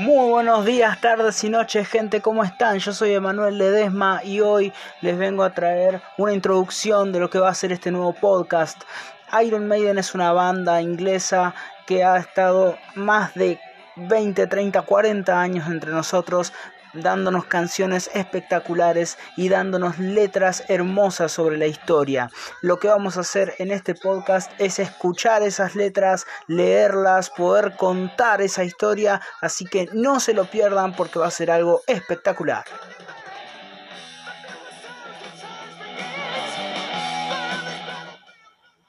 Muy buenos días, tardes y noches, gente, ¿cómo están? Yo soy Emanuel Ledesma y hoy les vengo a traer una introducción de lo que va a ser este nuevo podcast. Iron Maiden es una banda inglesa que ha estado más de 20, 30, 40 años entre nosotros, dándonos canciones espectaculares y dándonos letras hermosas sobre la historia. Lo que vamos a hacer en este podcast es escuchar esas letras, leerlas, poder contar esa historia, así que no se lo pierdan porque va a ser algo espectacular.